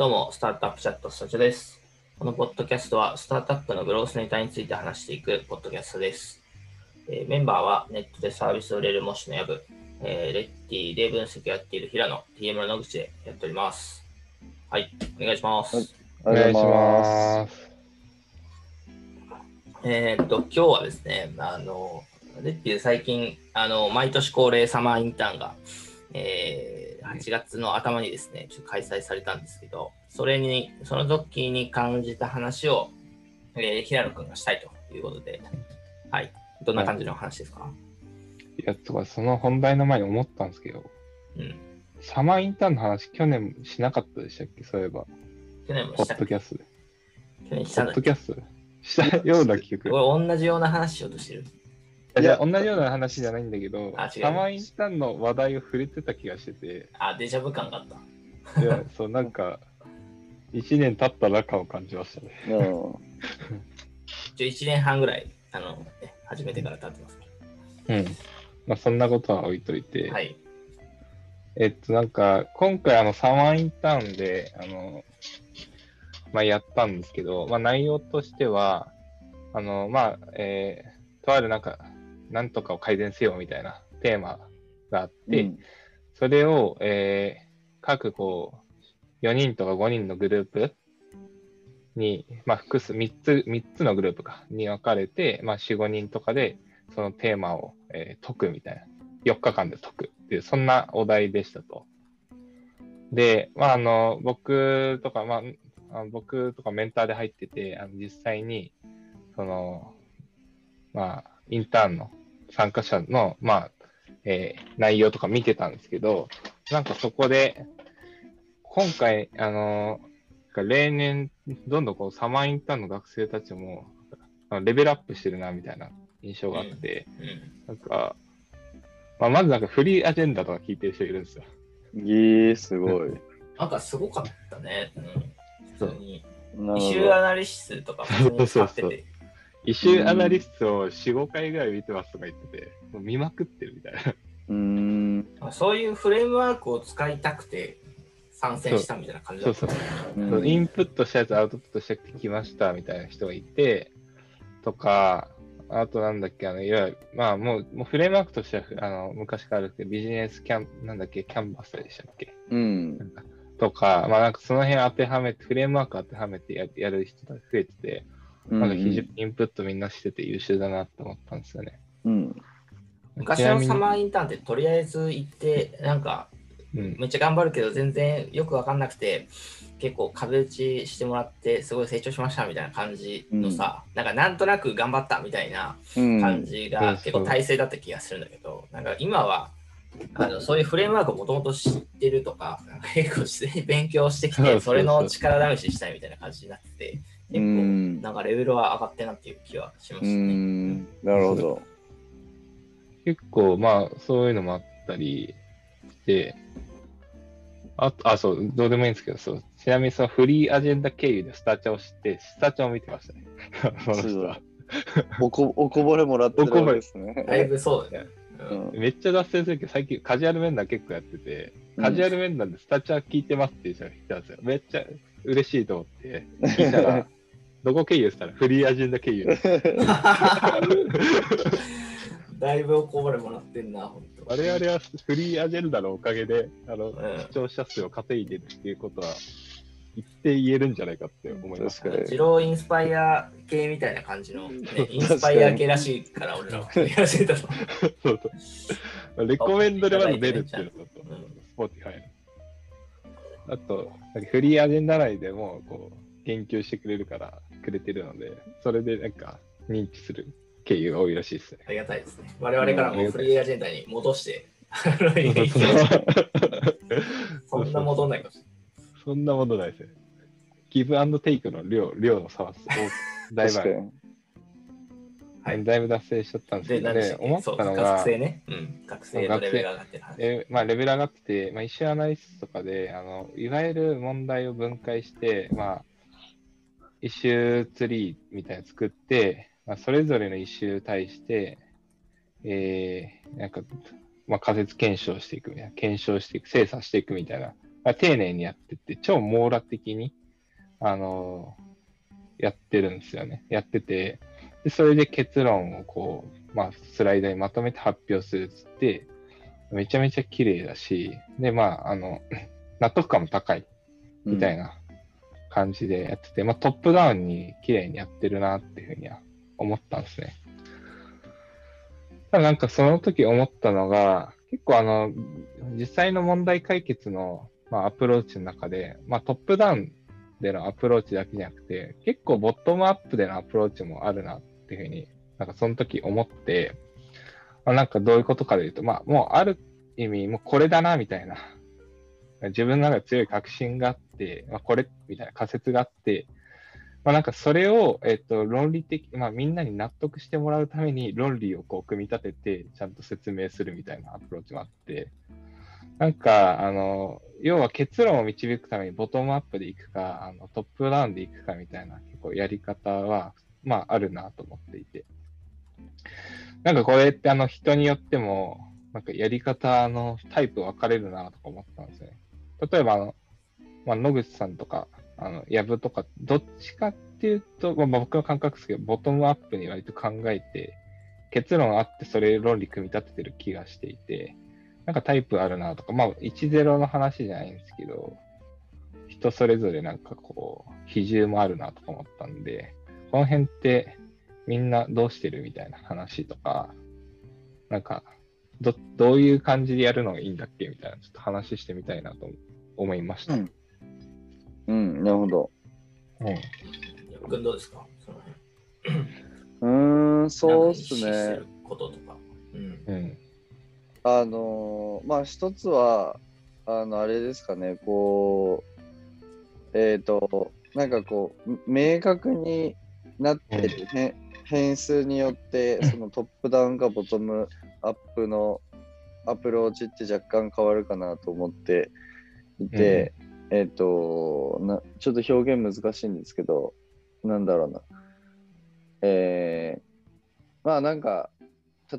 どうも、スタートアップチャットスタジオです。このポッドキャストは、スタートアップのグロースネタについて話していくポッドキャストです。えーメンバーは、ネットでサービスを売れる模試のやぶ、えーレッティで分析をやっている平野、TM の野口でやっております。はい、お願いします。はいお願いします。えーっと、今日はですね、あの、レッティで最近、あの、毎年恒例サマーインターンが、えー8月の頭にですね、ちょっと開催されたんですけど、それに、その時に感じた話を、えー平野くんがしたいということで、はい。どんな感じの話ですか、いや、とか、その本題の前に思ったんですけど、うん。サマーインターンの話、去年しなかったでしたっけ？そういえば、去年もポしたッドキャストで。去年しポたんだっけ？ッドキャストでしたような記憶。俺同じような話しようとしてる。いや、同じような話じゃないんだけど、あ違うサマーインターンの話題を触れてた気がしてて、あ、デジャブ感があった。いや、そう、なんか、1年経った中を感じましたね。うん。一応1年半ぐらい、あの、ね、始めてから経ってますかうん。まあ、そんなことは置いといて、ら。はい。えっと、なんか、今回、あの、サマーインターンで、あの、まあ、やったんですけど、まあ、内容としては、あの、まあ、えー、とあるなんか、なんとかを改善せよみたいなテーマがあって、うんそれを、えー、各こう、4人とか5人のグループに、まあ、複数、3つ、三つのグループか、に分かれて、まあ、4、5人とかで、そのテーマを、えー解くみたいな。4日間で解くっていう、そんなお題でしたと。で、まあ、あの、僕とか、まあ、僕とかメンターで入ってて、あの実際に、その、まあ、インターンの参加者の、まあ、えー内容とか見てたんですけど、なんかそこで、今回、あの、例年、どんどんこう、サマーインターンの学生たちも、レベルアップしてるな、みたいな印象があって、うん。なんか、まあ、まずなんかフリーアジェンダとか聞いてる人いるんですよ。えー、すごい。なんかすごかったね。うん。普通に。イシューアナリシスとか普通に使ってて。イシューアナリストを4、5回ぐらい見てますとか言ってて、もう見まくってるみたいな。ど。うーん。そういうフレームワークを使いたくて参戦したみたいな感じだった。そうそう。うんインプットしたやつアウトプットしてきましたみたいな人がいて、とか、あとなんだっけ、あの、いわゆる、まあもう、もうフレームワークとしては、あの、昔からあるけど、ビジネスキャン、なんだっけ、キャンバスでしたっけ？うん。とか、まあなんかその辺当てはめて、フレームワーク当てはめてややる人が増えてて、なんか非常にインプットみんなしてて優秀だなって思ったんですよね。うん。昔のサマーインターンってとりあえず行って、なんかうん、めっちゃ頑張るけど全然よくわかんなくて、結構壁打ちしてもらってすごい成長しましたみたいな感じのさ、なんかなんとなく頑張ったみたいなうん。感じうんが結構体制だった気がするんだけど、なんか今はあのそういうフレームワークをもともと知ってるとか、なんか結構自然に勉強してきて、それの力試ししたいみたいな感じになってて、う結構ん。なんかレベルは上がってんなっていう気はしまうすね。ん。なるほど。結構まあそういうのもあったりして、あと、あ、そう、どうでもいいんですけど、そう、ちなみにそのフリーアジェンダ経由でスタチャを知って、スタチャを見てましたね。そ。おこ おこぼれもらってるおこぼれわけですね。だいぶそうだね。ううんん。めっちゃ脱線するけど、最近カジュアル面談結構やってて、カジュアル面談でスタチャ聞いてますっていう人が来たんですよ。めっちゃ嬉しいと思って、聞いたら、どこ経由したらフリーアジェンダ経由で。だいぶおこぼれもらってんな、ほんと。我々はフリーアジェンダのおかげで、あの、うん視聴者数を稼いでるっていうことは、言って言えるんじゃないかって思います。確かにジローインスパイア系みたいな感じの、ね、インスパイア系らしいから俺らはやり始めたの。そうそう。レコメンドでまず出るっていうのと、うんスポーティファイの。あと、フリーアジェンダ内でも、こう、言及してくれるから、くれてるので、それでなんか、認知する経由が多いらしいですね。ありがたいですね。我々からもフリーアジェンダに戻して、そんな戻んないかもしれそんなものないですね。ギブアンドテイクの量、量の差は、おだいぶ。はいだいぶ脱線しちゃったんですけど、ね思ったの学が、生ね。うん、学生のレベルが上がってる話。えーまあ、レベル上がってて、まあ、イシューアナリストとかで、あの、いわゆる問題を分解して、まあ、イシューツリーみたいなの作って、まあ、それぞれのイシュー対して、えー、なんか、まあ、仮説検証していくみたいな、検証していく、精査していくみたいなまあ丁寧にやってって、超網羅的に、あのやってるんですよね。やってて、でそれで結論をこう、まあ、スライドにまとめて発表するっつって、めちゃめちゃ綺麗だし、で、まあ、あの、納得感も高いみたいな感じでやってて、まあ、トップダウンに綺麗にやってるなっていうふうには思ったんですね。ただなんかその時思ったのが、結構あの、実際の問題解決の、まあ、アプローチの中で、まあ、トップダウンでのアプローチだけじゃなくて、結構ボットムアップでのアプローチもあるなっていうふうに、なんかその時思って、まあ、なんかどういうことかで言うと、まあ、もうある意味、もうこれだなみたいな、自分の中で強い確信があって、まあ、これみたいな仮説があって、まあ、なんかそれを、えっと、論理的、まあ、みんなに納得してもらうために論理をこう組み立てて、ちゃんと説明するみたいなアプローチもあって、なんか、あの、要は結論を導くためにボトムアップでいくか、あのトップダウンでいくかみたいな結構やり方は、まあ、あるなと思っていて。なんかこれってあの人によっても、なんかやり方のタイプ分かれるなとか思ったんですね。例えばあの、まあ、野口さんとか、あの、やぶとか、どっちかっていうと、まあ、僕の感覚ですけど、ボトムアップに割と考えて、結論あってそれ論理組み立ててる気がしていて、なんかタイプあるなとか、まあ、1-0の話じゃないんですけど、人それぞれなんかこう、比重もあるなとか思ったんで、この辺ってみんなどうしてるみたいな話とか、なんか、どどういう感じでやるのがいいんだっけみたいな、ちょっと話してみたいなと思って。いました。うんうん、なるほど。君どうですか？うーん、そうっすねる。こととか。うん。うん。あのーまあ一つは、あの、あれですかね、こう、えっ、と、なんかこう、明確になってる、へ変数によって、そのトップダウンかボトムアップのアプローチって若干変わるかなと思っていて、えっ、とな、ちょっと表現難しいんですけど、なんだろうな。えー、まあなんか、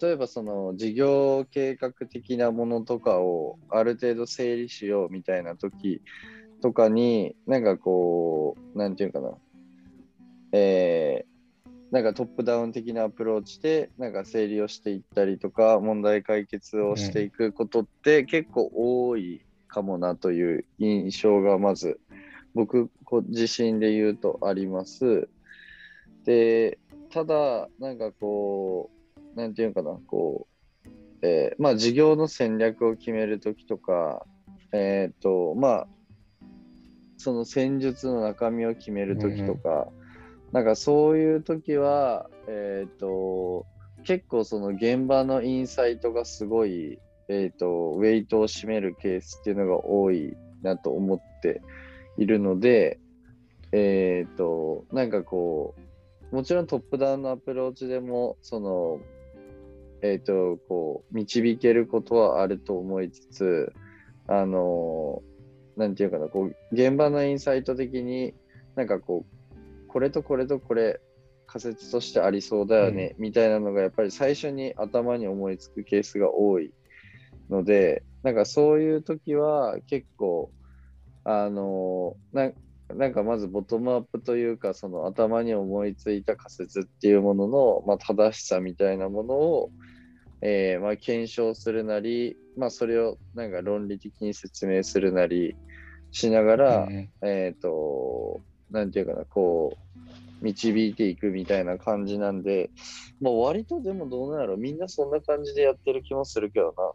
例えばその事業計画的なものとかをある程度整理しようみたいな時とかになんかこうなんていうかなえー、なんかトップダウン的なアプローチでなんか整理をしていったりとか問題解決をしていくことって結構多いかもなという印象がまず僕こ自身で言うとあります。でただなんかこうなんていうかな、こう、えーまあ事業の戦略を決めるときとか、えっ、と、まあ、その戦術の中身を決めるときとか、なんかそういうときは、えっ、と、結構その現場のインサイトがすごい、えっ、と、ウェイトを占めるケースっていうのが多いなと思っているので、えっ、と、なんかこう、もちろんトップダウンのアプローチでも、その、えっ、と、こう、導けることはあると思いつつ、あの、なんていうかな、こう、現場のインサイト的に、なんかこう、これとこれとこれ、仮説としてありそうだよね、みたいなのが、やっぱり最初に頭に思いつくケースが多いので、なんかそういう時は結構、あの、ななんかまずボトムアップというか、その頭に思いついた仮説っていうものの、まあ、正しさみたいなものを、えーまあ、検証するなり、まあ、それをなんか論理的に説明するなりしながら、うんえっ、と、なんていうかな、こう、導いていくみたいな感じなんで、まあ、割とでもどうなんやろ、みんなそんな感じでやってる気もするけどな。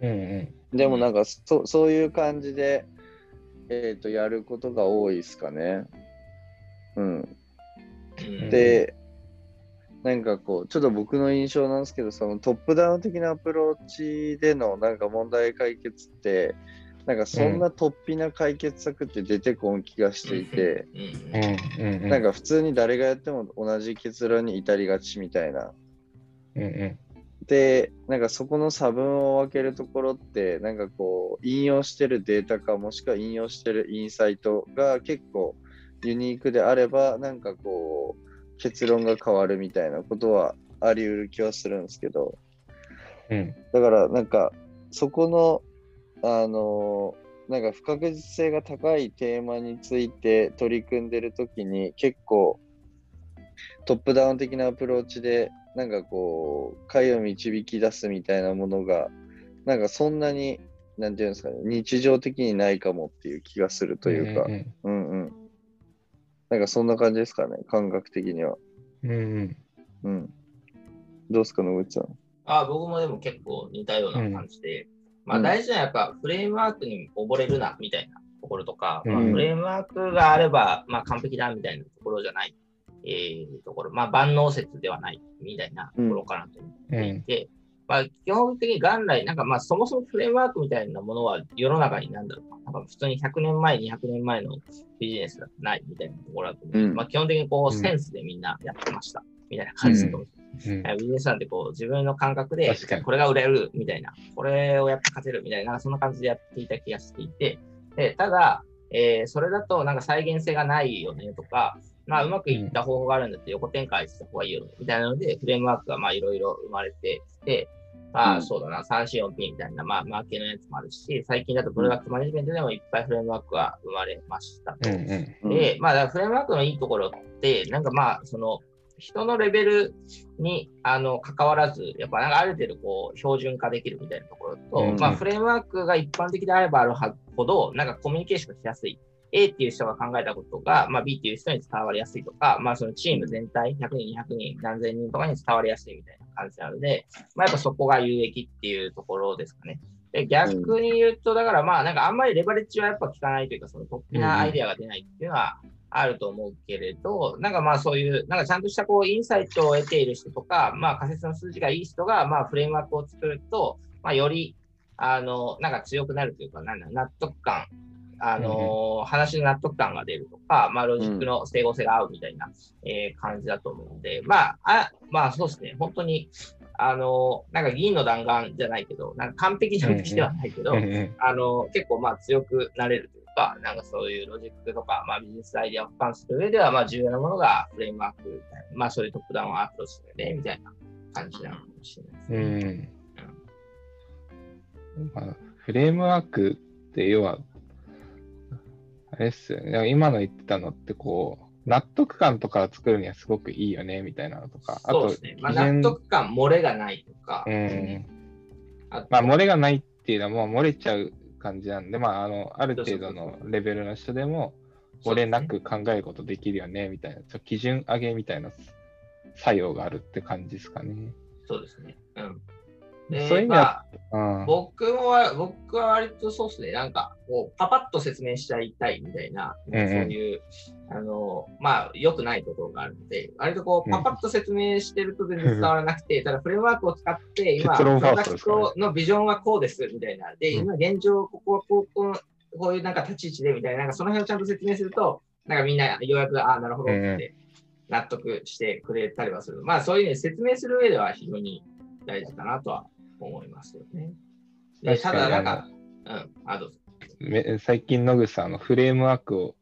うんうん。でもなんかそ、そういう感じで、えっ、と、やることが多いですかね。うん。うんで、なんかこう、ちょっと僕の印象なんですけど、そのトップダウン的なアプローチでのなんか問題解決って、なんかそんな突飛な解決策って出てこん気がしていて。なんか普通に誰がやっても同じ結論に至りがちみたいな。うんうん。で、なんかそこの差分を分けるところって、なんかこう、引用してるデータか、もしくは引用してるインサイトが結構ユニークであれば、なんかこう、結論が変わるみたいなことはあり得る気はするんですけど、うん。だからなんか、そこの、あのなんか不確実性が高いテーマについて取り組んでるときに結構トップダウン的なアプローチでなんかこう解を導き出すみたいなものがなんかそんなになんていうんですかね日常的にないかもっていう気がするというか、んんうんうん。なんかそんな感じですかね、感覚的には。うんうんうん。どうですか、野口さん？あ僕もでも結構似たような感じで、まあうん大事なのはやっぱフレームワークに溺れるなみたいなところとか、まあうんフレームワークがあればまあ完璧だみたいなところじゃない、えーところ、まあ万能説ではないみたいなところかなと思っていて、まあ基本的に元来、なんかまあそもそもフレームワークみたいなものは世の中になんだろう。な、なんか普通に100年前、200年前のビジネスだとないみたいなところだと思う。うん。まあ基本的にこううんセンスでみんなやってました。みたいな感じだと思う。うん。ビジネスなんてこう自分の感覚でこれが売れるみたいな、これをやって勝てるみたいな、そんな感じでやっていた気がしていて、でただ、えーそれだとなんか再現性がないよねとか、まあ、うまくいった方法があるんだって横展開した方がいいよねみたいなので、フレームワークがまあいろいろ生まれてきて、まあうん。そうだな、3、4、4P みたいな、まあ、マーケのやつもあるし、最近だとプロダクトマネジメントでもいっぱいフレームワークが生まれましたで、まあ、フレームワークのいいところって、なんかまあ、その、人のレベルにあの関わらず、やっぱなんかある程度こう標準化できるみたいなところと、うん。まあ、フレームワークが一般的であればあるほど、なんかコミュニケーションがしやすい。A っていう人が考えたことが、まあ、B っていう人に伝わりやすいとか、まあ、そのチーム全体、100人、200人、何千人とかに伝わりやすいみたいな感じなので、まあ、やっぱそこが有益っていうところですかね。で逆に言うと、だからまあ、なんかあんまりレバレッジはやっぱ効かないというか、その突飛なアイデアが出ないっていうのはあると思うけれど、なんかまあそういう、なんかちゃんとしたこうインサイトを得ている人とか、まあ仮説の筋がいい人が、まあフレームワークを作ると、まあより、あの、なんか強くなるというか、なんだ納得感、あの話の納得感が出るとか、まあロジックの整合性が合うみたいな、えー感じだと思うので、まあ、あまあそうですね、本当に、あのなんか銀の弾丸じゃないけど、なんか完璧な話ではないけど、うんうん。あの、結構まあ強くなれるというか、なんかそういうロジックとか、まあビジネスアイデアを俯瞰する上では、まあ重要なものがフレームワークみたいな、まあそういうトップダウンアプローチだよね、みたいな感じなのかもしれないですね。うん。まあ、フレームワークって要は、あれっすよね。今の言ってたのってこう、納得感とかを作るにはすごくいいよね、みたいなのとか。あと、そうですね。まあ納得感、漏れがないとか、うん。あとまあ、漏れがないっていうのはもう漏れちゃう感じなんで、まあ、あの、ある程度のレベルの人でも、漏れなく考えることできるよね、みたいな、基準上げみたいな作用があるって感じですかね。そうですね。うん。でそういう意味まあうん。僕もは、僕は割とそうですね、なんか、こう、パパッと説明しちゃいたいみたいな、そういう、あの、まあ、良くないところがあるので、割とこう、うんパパッと説明してると全然伝わらなくて、ただフレームワークを使って、今、プロダクストのビジョンはこうです、みたいな。で、うん今現状、ここはこう、こうこういうなんか立ち位置で、みたいな、なんかその辺をちゃんと説明すると、なんかみんなようやく、ああ、なるほどって納得してくれたりはする。まあ、そういうね、説明する上では非常に大事かなとは思いますよね。でただ、なんか、うん、あ、どうぞ。め最近野口さんあのフレームワークを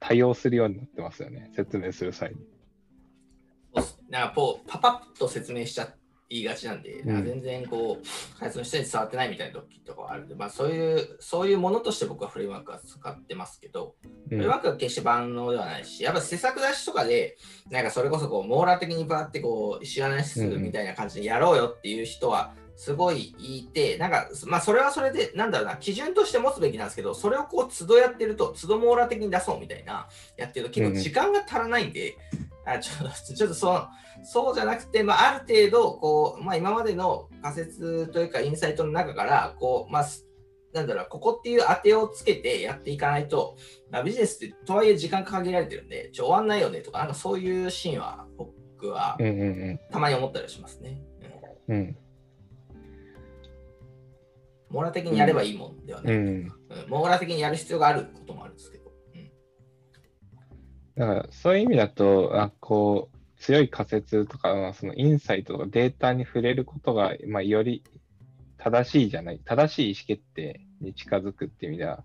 多用するようになってますよね。説明する際に。なんかこう、パパッと説明しちゃいがちなんで、ん。なんか全然こう、開発の人に伝わってないみたいな時とかはあるんで、まあそういう、そういうものとして僕はフレームワークは使ってますけど、うん。フレームワークは決して万能ではないし、やっぱ施策出しとかで、なんかそれこそこう、網羅的にバーってこう、知らないするみたいな感じでやろうよっていう人は、すごいいて、なんか、まあそれはそれで、なんだろうな、基準として持つべきなんですけど、それをこう、都度やってると、都度網羅的に出そうみたいな、やってると、結構時間が足らないんで、あちょっと ちょっとそうそうじゃなくて、まあ、ある程度こう、まあ、今までの仮説というかインサイトの中からこう、まあ、すなんだろうここっていう当てをつけてやっていかないと、まあ、ビジネスってとはいえ時間限られてるんでちょ終わんないよねとかなんかそういうシーンは僕はたまに思ったりしますね。うん。うん網羅的にやればいいもんではない。うんうん網羅的にやる必要があることもあるんですけど。うんだからそういう意味だとあこう強い仮説とかまあそのインサイトとかデータに触れることが、まあ、より正しいじゃない正しい意思決定に近づくっていう意味では、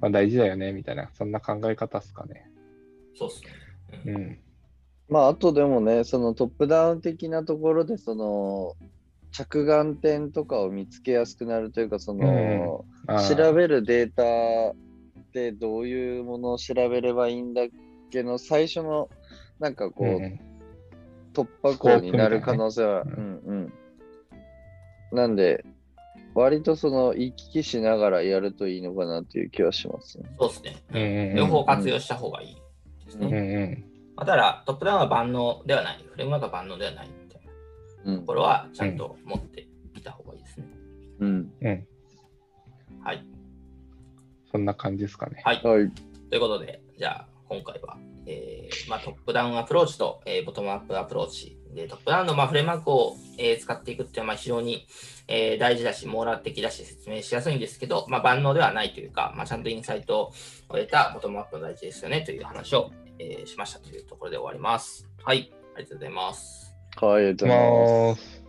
まあ、大事だよねみたいなそんな考え方ですかね。そうですね。うんうんまあ、あとでもね、そのトップダウン的なところで、その、着眼点とかを見つけやすくなるというか、その、あー調べるデータってどういうものを調べればいいんだっけの最初のなんかこう、うんうん突破口になる可能性は、スコープうんうん。なんで、割とその行き来しながらやるといいのかなっていう気はしますね。そうですね。うんうんうん両方活用した方がいいですね。うんうんうんまあ、ただ、トップダウンは万能ではない。フレームワークは万能ではないとこ。ろはちゃんと持っていた方がいいですね。うん。うん。はい。そんな感じですかね。はい。はい。ということで、じゃあ今回は、えーまあ、トップダウンアプローチと、えーボトムアップアプローチでトップダウンの、まあ、フレームワークを、えー使っていくっていうのはまあ非常に、えー大事だし、網羅的だし、説明しやすいんですけど、まあ、万能ではないというか、まあ、ちゃんとインサイトを得たボトムアップの大事ですよねという話を、えーしましたというところで終わります。はい、ありがとうございます。はい、ありがとうございます。ます。